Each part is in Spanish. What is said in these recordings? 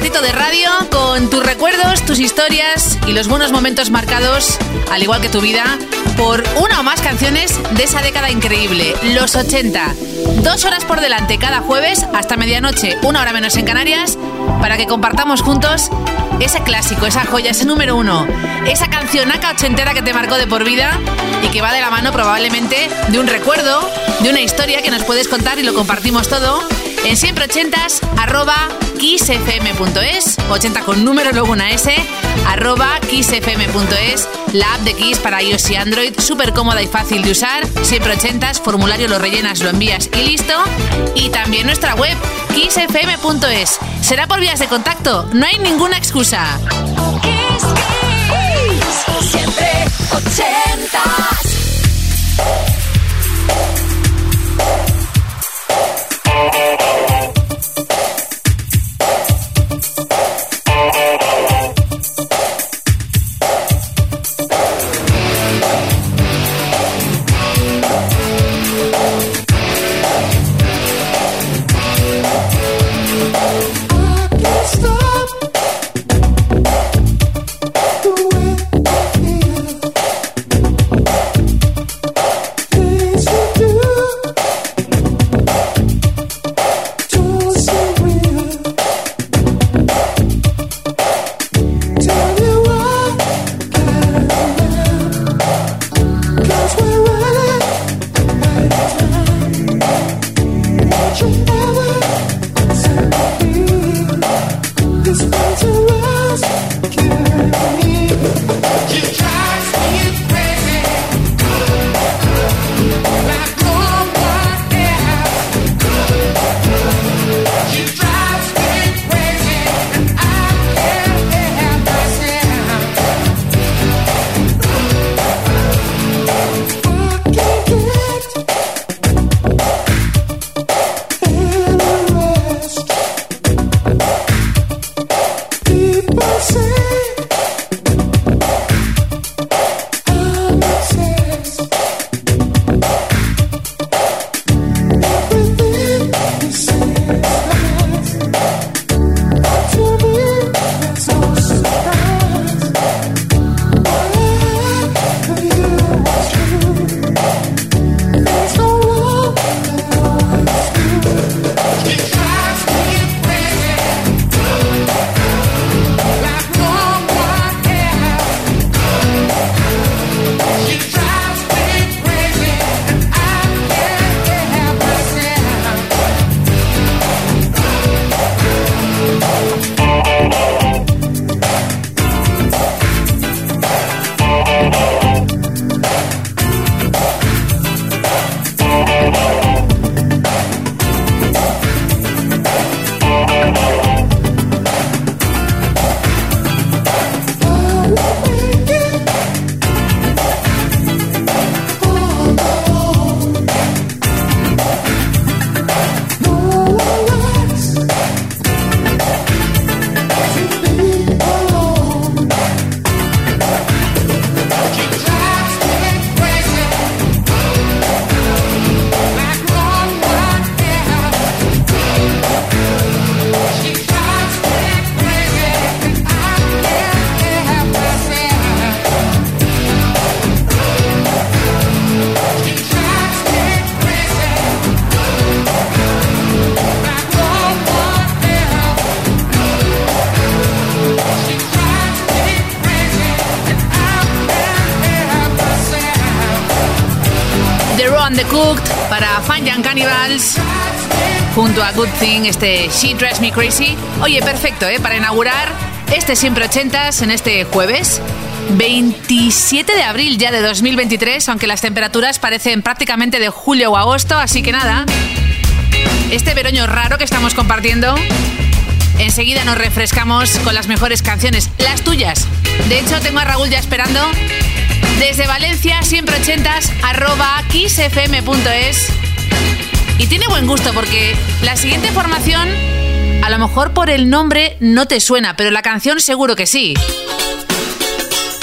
ratito de radio, con tus recuerdos, tus historias y los buenos momentos marcados, al igual que tu vida, por una o más canciones de esa década increíble, los 80. Dos horas por delante cada jueves hasta medianoche, una hora menos en Canarias, para que compartamos juntos ese clásico, esa joya, ese número uno, esa canción acá ochentera que te marcó de por vida y que va de la mano probablemente de un recuerdo, de una historia que nos puedes contar y lo compartimos todo en siempre ochentas arroba kissfm.es 80 con número luego una S arroba kissfm.es la app de Kiss para iOS y Android súper cómoda y fácil de usar. Siempre ochentas formulario lo rellenas lo envías y listo. Y también nuestra web kissfm.es será por vías de contacto no hay ninguna excusa. Siempre ochentas Good Thing, este She Drives Me Crazy. Oye, perfecto, ¿eh? Para inaugurar este Siempre Ochentas en este jueves. 27 de abril ya de 2023, aunque las temperaturas parecen prácticamente de julio o agosto, así que nada. Este veroño raro que estamos compartiendo, enseguida nos refrescamos con las mejores canciones, las tuyas. De hecho, tengo a Raúl ya esperando desde Valencia, siempre ochentas, arroba kissfm.es y tiene buen gusto porque la siguiente formación, a lo mejor por el nombre no te suena, pero la canción seguro que sí.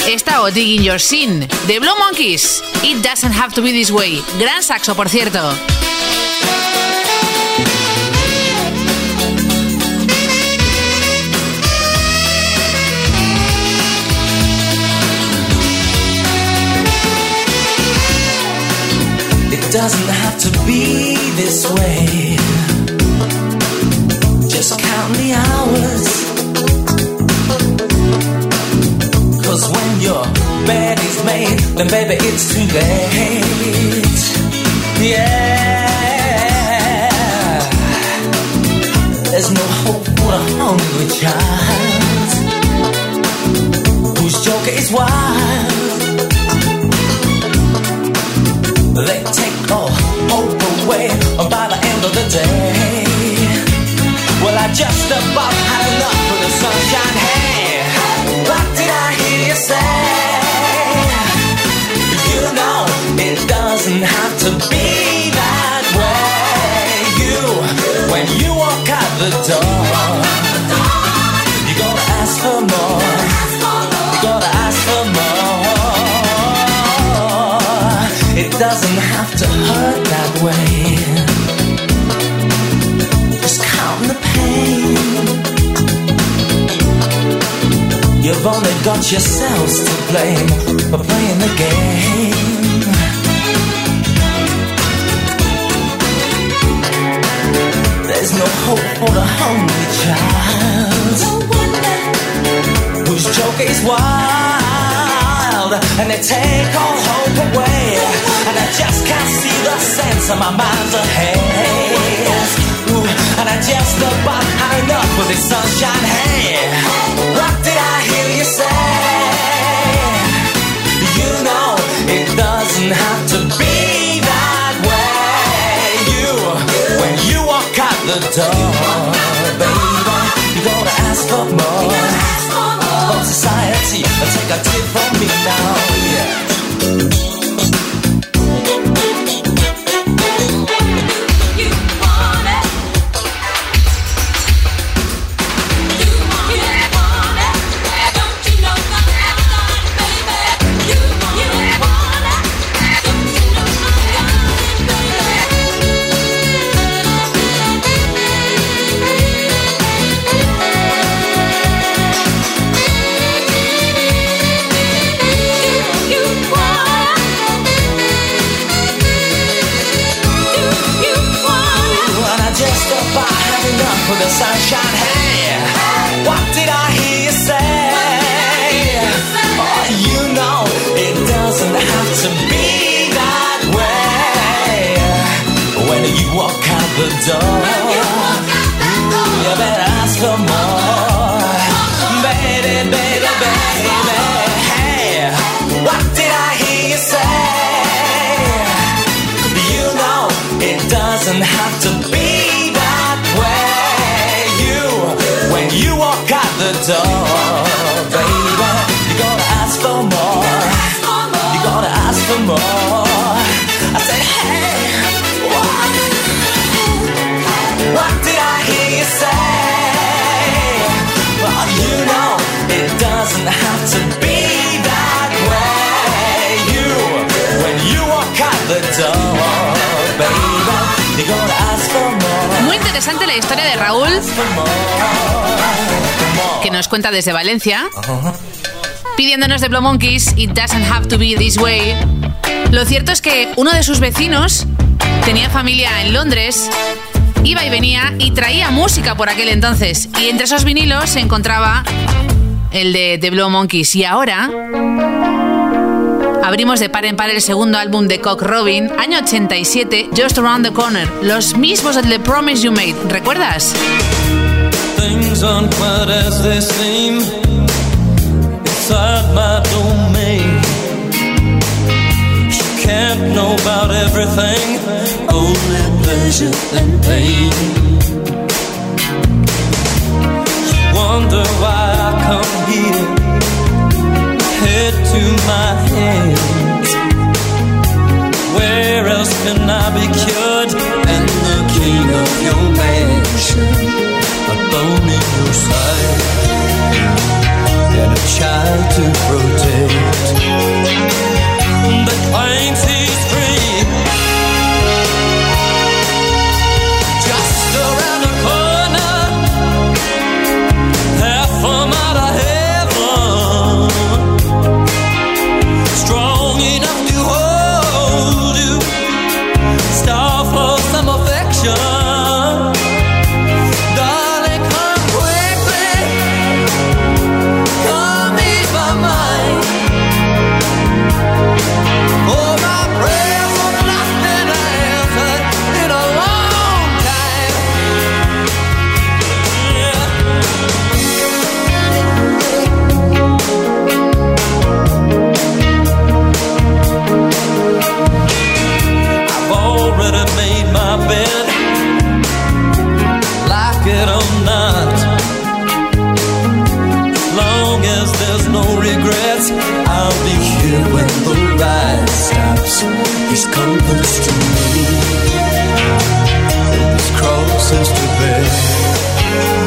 Esta o Digging Your Sin, de Blue Monkeys. It doesn't have to be this way. Gran saxo, por cierto. It doesn't have to be this way. Just count the hours. Cause when your bed is made, then baby, it's too late. Yeah. There's no hope for a hungry child whose joker is wild. By the end of the day. Well, I just about had enough of the sunshine. Hey, what did I hear you say? You know it doesn't have to be that way. You, when you walk out the door, you gotta ask for more. You gotta ask for more. It doesn't have to hurt that way. You've only got yourselves to blame for playing the game. There's no hope for the hungry child whose joke is wild and they take all hope away. And I just can't see the sense of my mind's ahead. And I just about had enough with this sunshine. Hey, what did I hear you say? You know it doesn't have to be that way. You, when you walk out the door, baby, you gotta ask for more from society. Take a tip from me now. Yeah. Door, baby, you gotta ask for more. You gotta ask for more. I said, hey, what? What did I hear you say? Well, you know it doesn't have to be that way. You, when you walk out the door, baby, you gotta ask for more. Muy interesante la historia de Raúl, que nos cuenta desde Valencia, pidiéndonos de Blow Monkeys It Doesn't Have to Be This Way. Lo cierto es que uno de sus vecinos tenía familia en Londres, iba y venía y traía música por aquel entonces. Y entre esos vinilos se encontraba el de The Blow Monkeys. Y ahora abrimos de par en par el segundo álbum de Cock Robin, año 87, Just Around the Corner. Los mismos de The Promise You Made. ¿Recuerdas? Things aren't quite as they seem inside my domain. You can't know about everything, only pleasure and pain. You wonder why I come here, head to my hands. Where else can I be cured than the king of your side and a child to protect. That claims he's close, he's come close to me. He's closest to bed.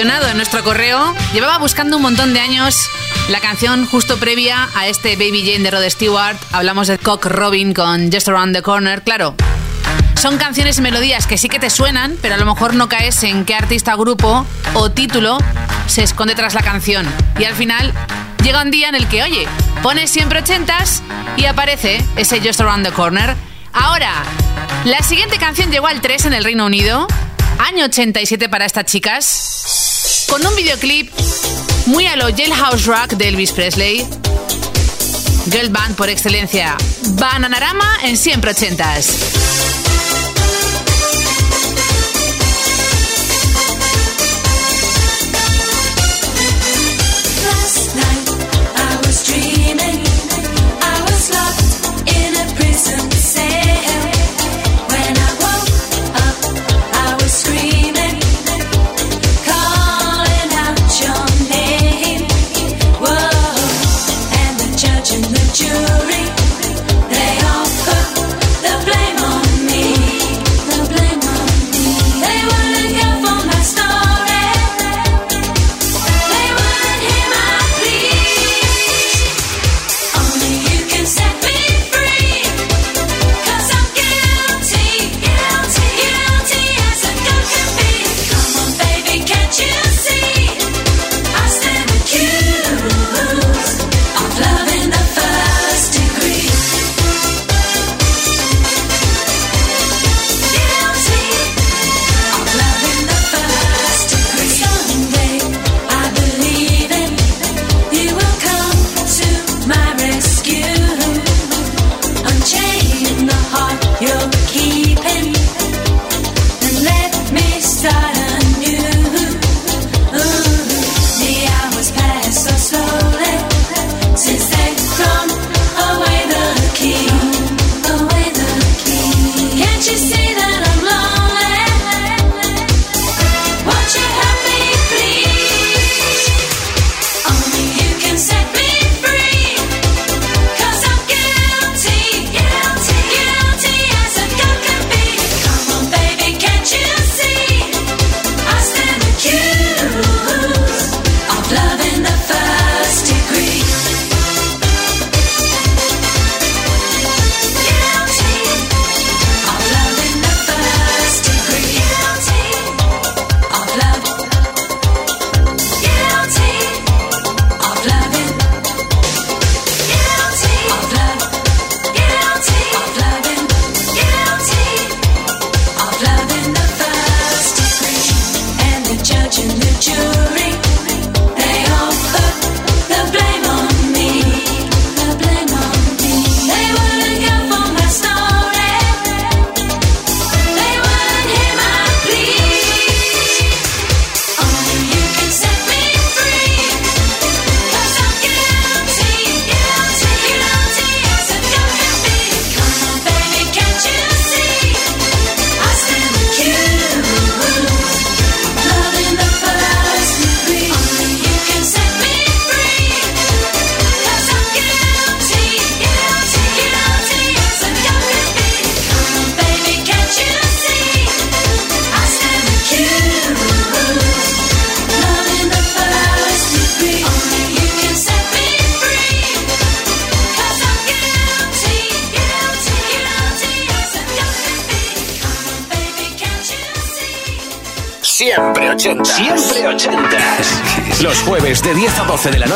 en nuestro correo. Llevaba buscando un montón de años la canción justo previa a este Baby Jane de Rod Stewart. Hablamos de Cock Robin con Just Around the Corner. Claro, son canciones y melodías que sí que te suenan, pero a lo mejor no caes en qué artista, grupo o título se esconde tras la canción. Y al final llega un día en el que, oye, pones siempre ochentas y aparece ese Just Around the Corner. Ahora, la siguiente canción llegó al 3 en el Reino Unido Año 87 para estas chicas. Con un videoclip muy a lo Jailhouse Rock de Elvis Presley. Girl Band por excelencia. Bananarama en siempre ochentas.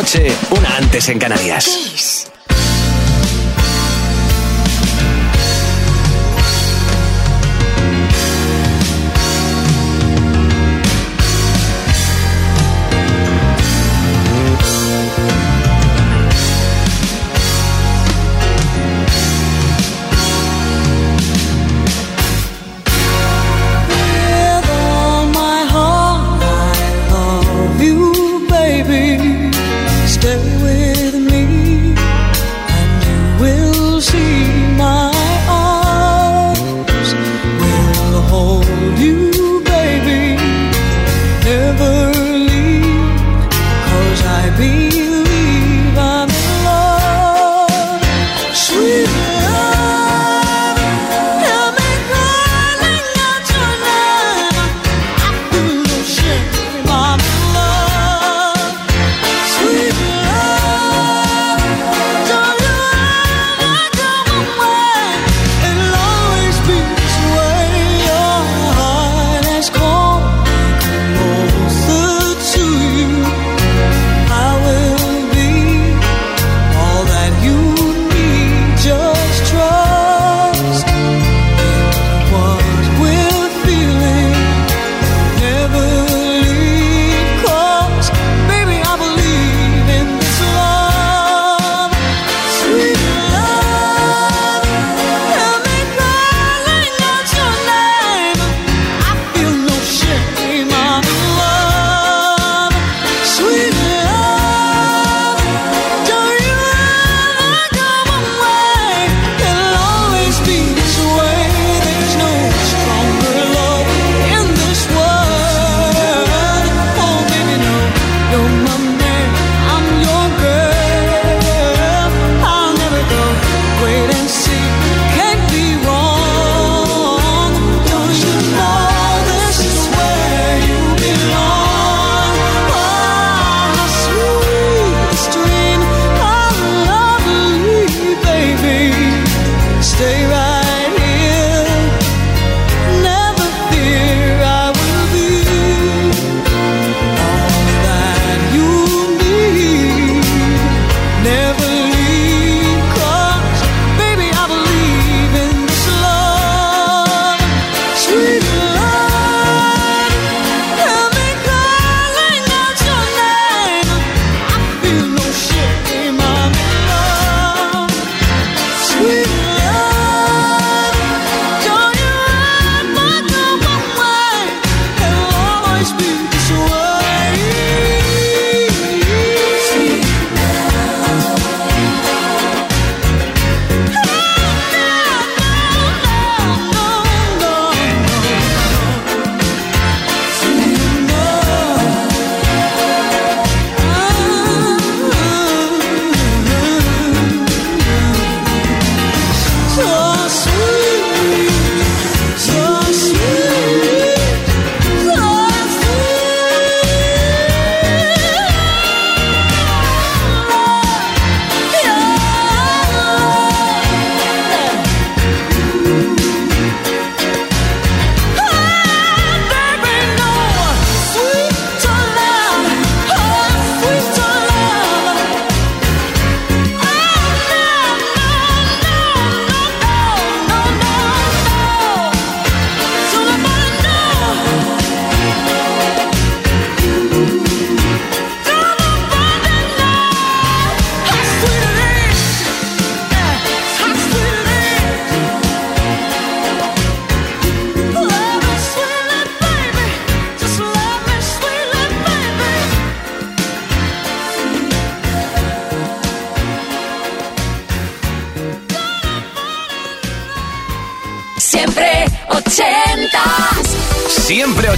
noche, una antes en Canarias.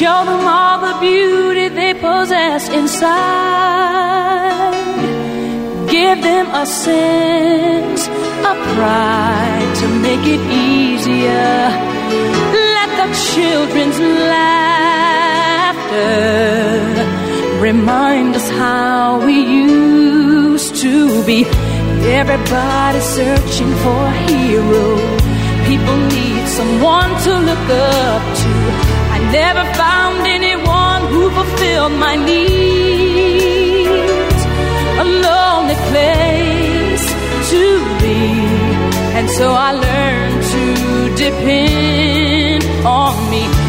Show them all the beauty they possess inside. Give them a sense of pride to make it easier. Let the children's laughter remind us how we used to be. Everybody searching for a hero. People need someone to look up never found anyone who fulfilled my needs. A lonely place to be. And so I learned to depend on me.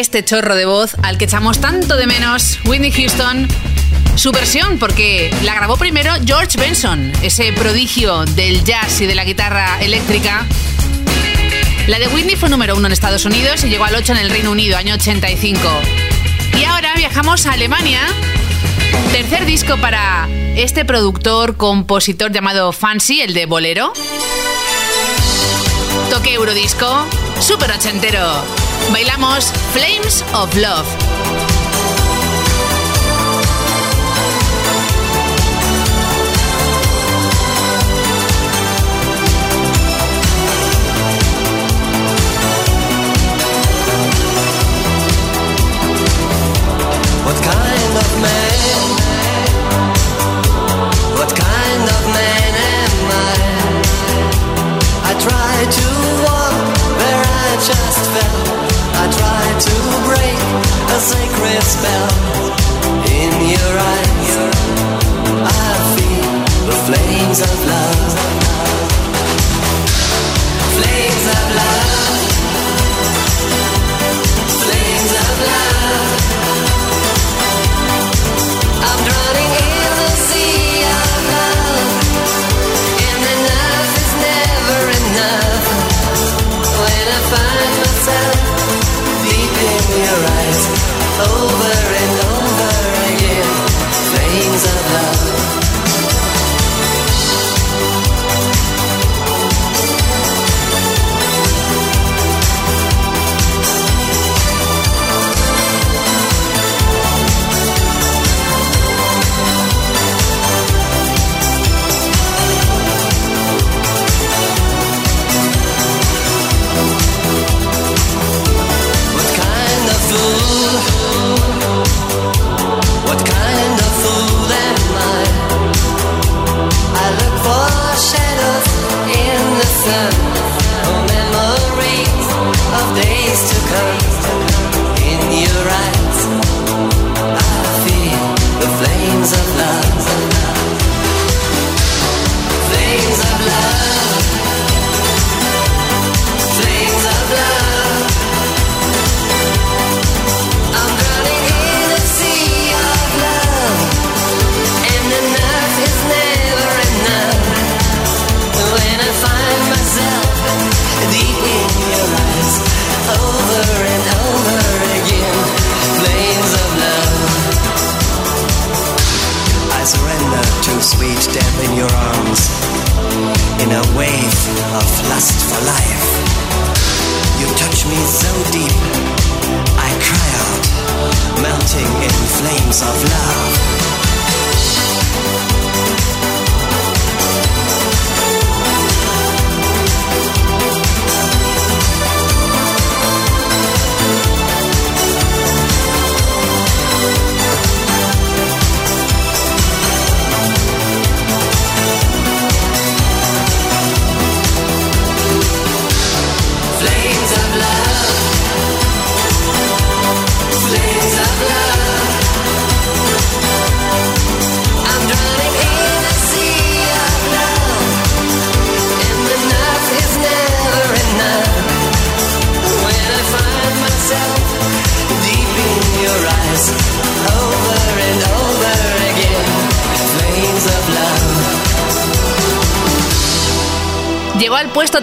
Este chorro de voz al que echamos tanto de menos, Whitney Houston, su versión, porque la grabó primero George Benson, ese prodigio del jazz y de la guitarra eléctrica. La de Whitney fue número uno en Estados Unidos y llegó al 8 en el Reino Unido, año 85. Y ahora viajamos a Alemania. Tercer disco para este productor, compositor llamado Fancy, el de Bolero. Toque Eurodisco, super ochentero. Bailamos Flames of Love.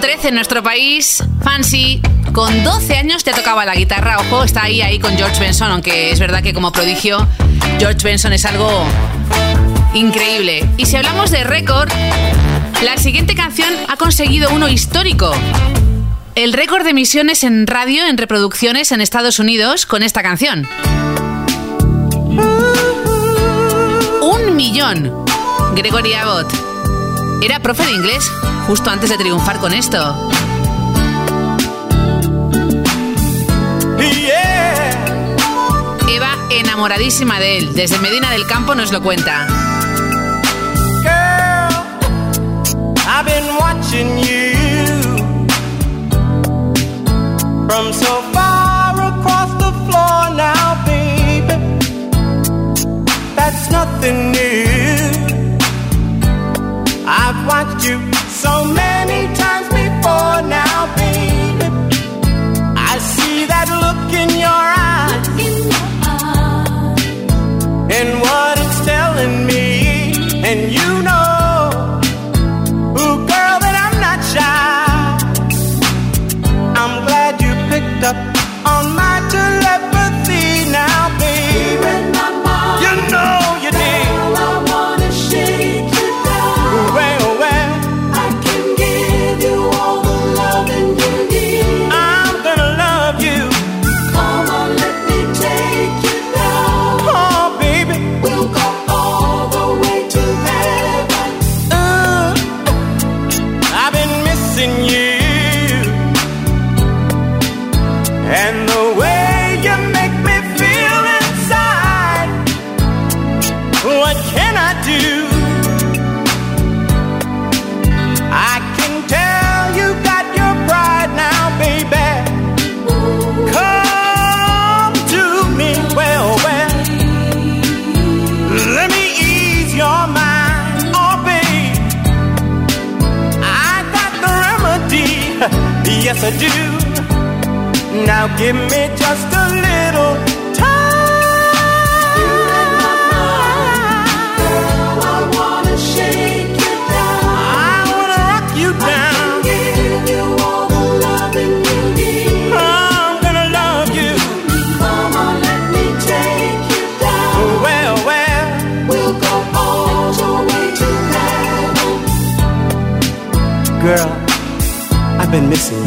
13 en nuestro país, Fancy. Con 12 años ya tocaba la guitarra, ojo, está ahí, ahí con George Benson, aunque es verdad que como prodigio, George Benson es algo increíble. Y si hablamos de récord, la siguiente canción ha conseguido uno histórico. El récord de emisiones en radio, en reproducciones en Estados Unidos con esta canción. Un millón. Gregory Abbott. Era profe de inglés justo antes de triunfar con esto. Eva enamoradísima de él, desde Medina del Campo nos lo cuenta. That's nothing new. watched you. So many I do. Now give me just a little time. I wanna shake you down. I wanna rock you down. Give you all the loving you need. I'm gonna love you. Come on, let me take you down. Well, well, we'll go all the way to heaven. Girl, I've been missing you.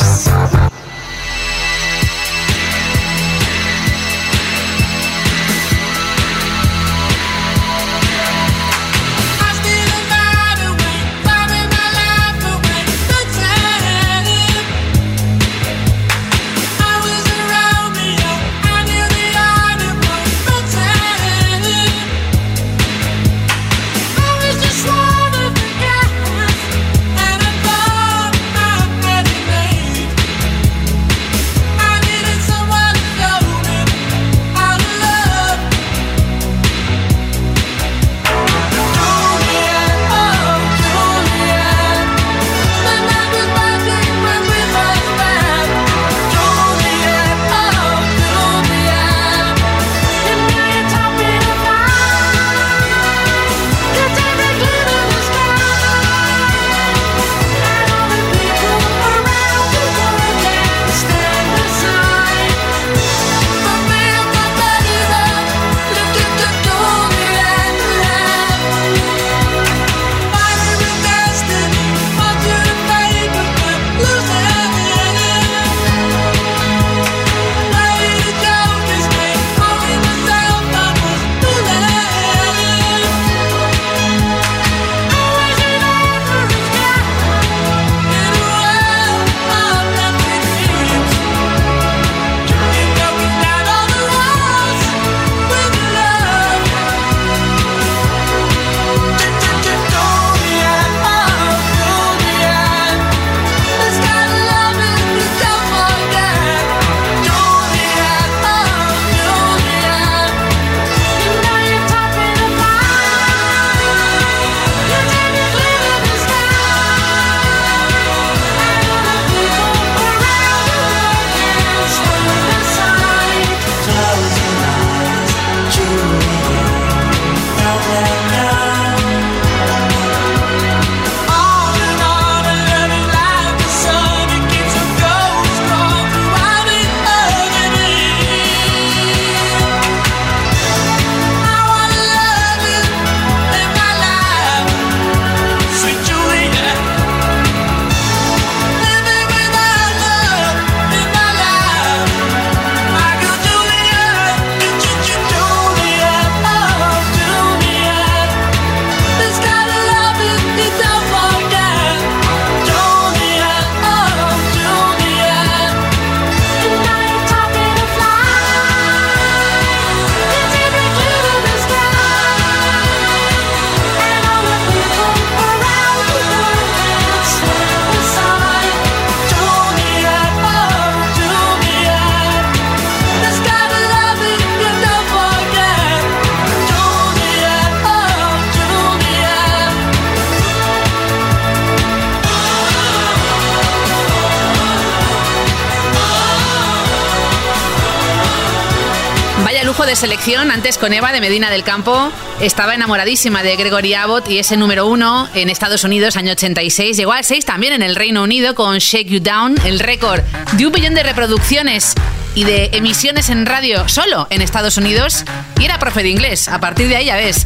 De selección. Antes con Eva de Medina del Campo estaba enamoradísima de Gregory Abbott y ese número uno en Estados Unidos, año 86. Llegó al 6 también en el Reino Unido con Shake You Down, el récord de un millón de reproducciones y de emisiones en radio solo en Estados Unidos. Y era profe de inglés. A partir de ahí ya ves.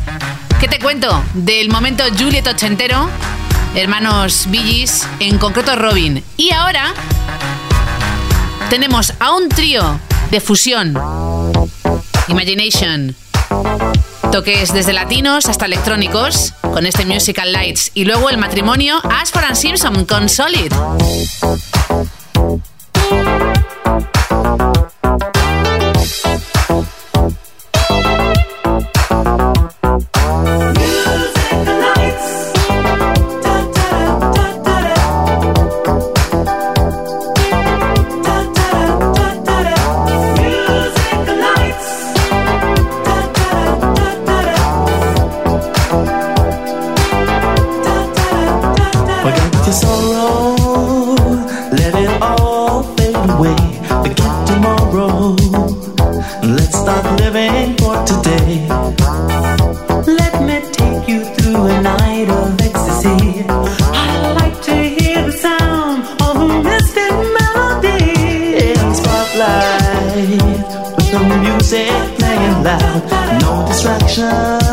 ¿Qué te cuento? Del momento Juliet ochentero, hermanos Billys, en concreto Robin. Y ahora tenemos a un trío de fusión. Imagination. Toques desde latinos hasta electrónicos con este Musical Lights. Y luego el matrimonio Ashford and Simpson con Solid. Your sorrow, let it all fade away. Forget tomorrow, let's start living for today. Let me take you through a night of ecstasy. I like to hear the sound of a mystic melody in spotlight with the music playing loud, no distraction.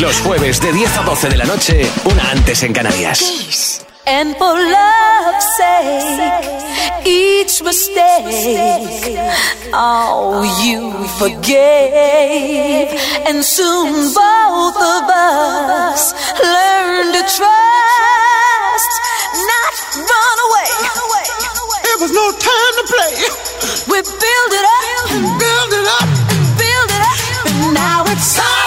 Los jueves de 10 a 12 de la noche, una antes en Canarias. And for love's sake, each mistake, oh, you forgave. And soon both of us learned to trust, not run away. It was no time to play. We build it up, build it up, build it up, and now it's time.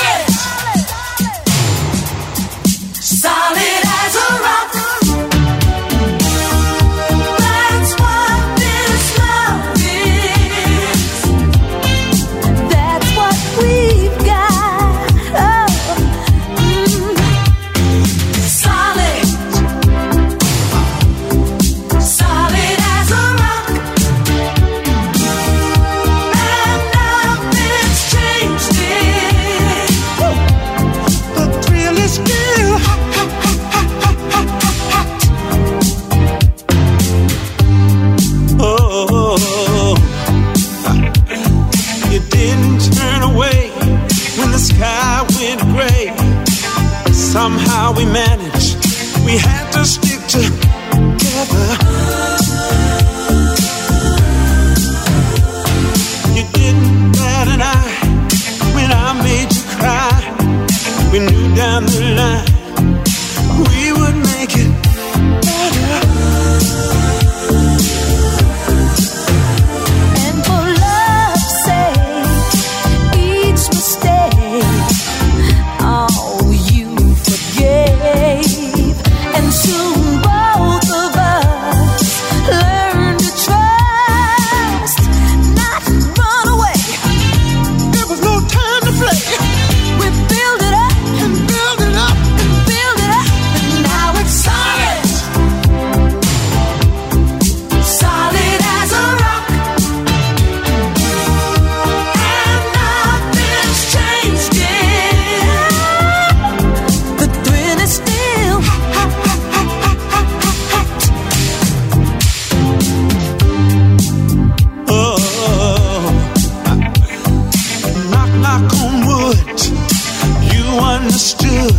understood.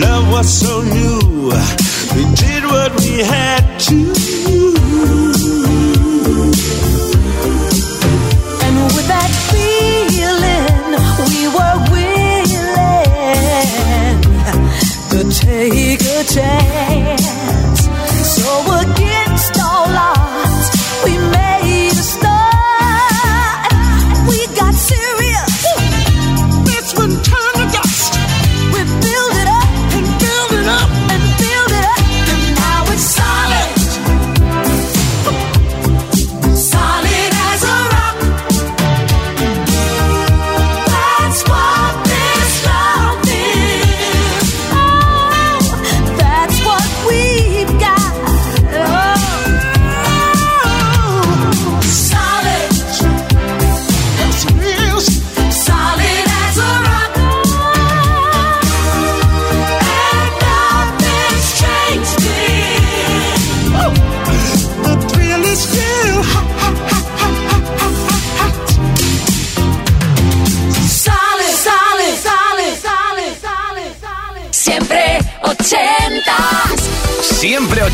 Love was so new. We did what we had to.